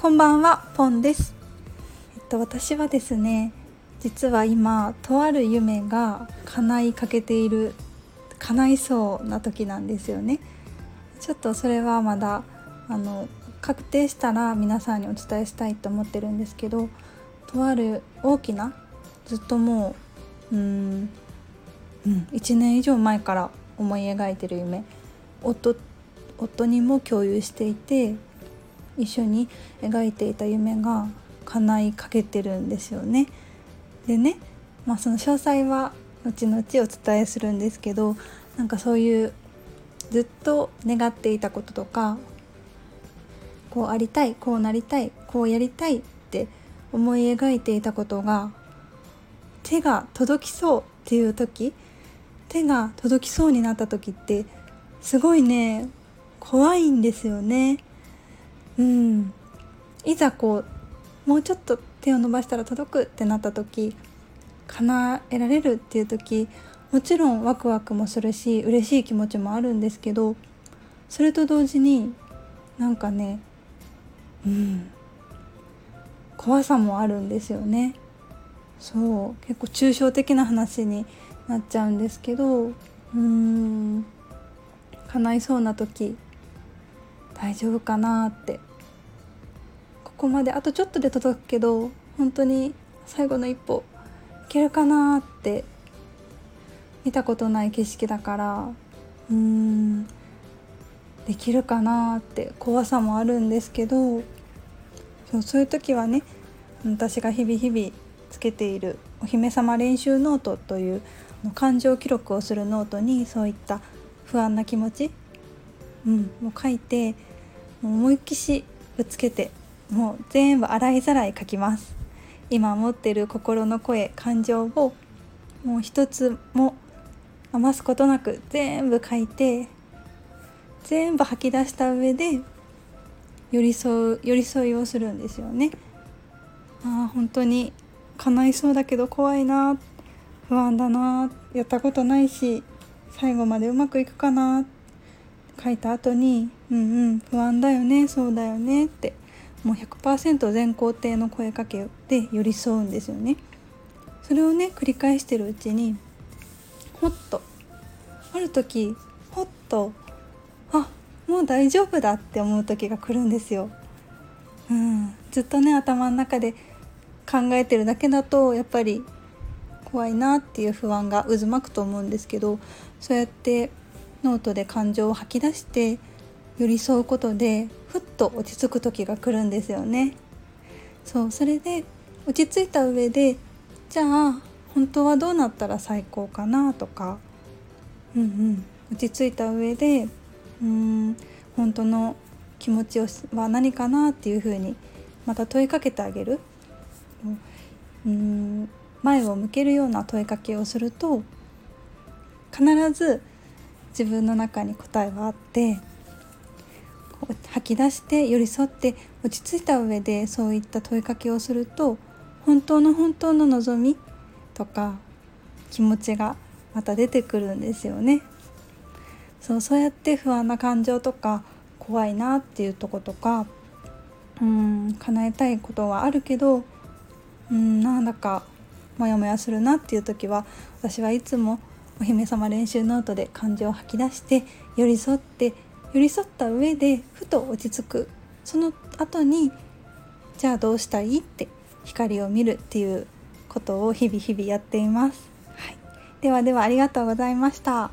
こんばんは、ポンです。えっと私はですね、実は今とある夢が叶いかけている叶いそうな時なんですよね。ちょっとそれはまだあの確定したら皆さんにお伝えしたいと思ってるんですけど、とある大きなずっともううんうん1年以上前から思い描いてる夢夫夫にも共有していて一緒に描いていた夢が叶いかけてるんですよね。でね、まあ、その詳細は後々お伝えするんですけどなんかそういうずっと願っていたこととかこうありたいこうなりたいこうやりたいって思い描いていたことが手が届きそうっていう時手が届きそうになった時ってすごいね怖いんですよね。うん。いざこうもうちょっと手を伸ばしたら届くってなった時叶えられるっていう時もちろんワクワクもするし嬉しい気持ちもあるんですけどそれと同時になんかねうん。怖さもあるんですよね。そう。結構抽象的な話になっちゃうんですけどうーん。叶いそうな時大丈夫かなってここまであとちょっとで届くけど本当に最後の一歩いけるかなって見たことない景色だからうーんできるかなって怖さもあるんですけどそうそういう時はね私が日々日々つけているお姫様練習ノートという感情記録をするノートにそういった不安な気持ち、うん、もう書いて思いっきしぶつけてもう全部洗いざらい書きます。今持ってる心の声感情をもう一つも余すことなく全部書いて全部吐き出した上で寄り添う寄り添いをするんですよね。ああ本当に叶いそうだけど怖いな不安だなやったことないし最後までうまくいくかな書いた後に「うんうん不安だよねそうだよね」ってもう100%全肯定の声かけで寄り添うんですよね。それをね繰り返してるうちにほっとある時ほっとあもう大丈夫だって思う時が来るんですよ。うん、ずっとね頭の中で考えてるだけだとやっぱり怖いなっていう不安が渦巻くと思うんですけどそうやってノートで感情を吐き出して寄り添うことでふっと落ち着く時が来るんですよね。そうそれで落ち着いた上でじゃあ本当はどうなったら最高かなとか、うんうん、落ち着いた上でうん本当の気持ちは何かなっていうふうにまた問いかけてあげる。うん前を向けるような問いかけをすると必ず自分の中に答えはあって吐き出して寄り添って落ち着いた上でそういった問いかけをすると本当の本当の望みとか気持ちがまた出てくるんですよね。そうそうやって不安な感情とか怖いなっていうとことかうん叶えたいことはあるけどうんなんだかモヤモヤするなっていう時は私はいつもお姫様練習ノートで感情を吐き出して寄り添って寄り添った上でと落ち着く。その後にじゃあどうしたい？って光を見るっていうことを日々日々やっています、はい、ではではありがとうございました。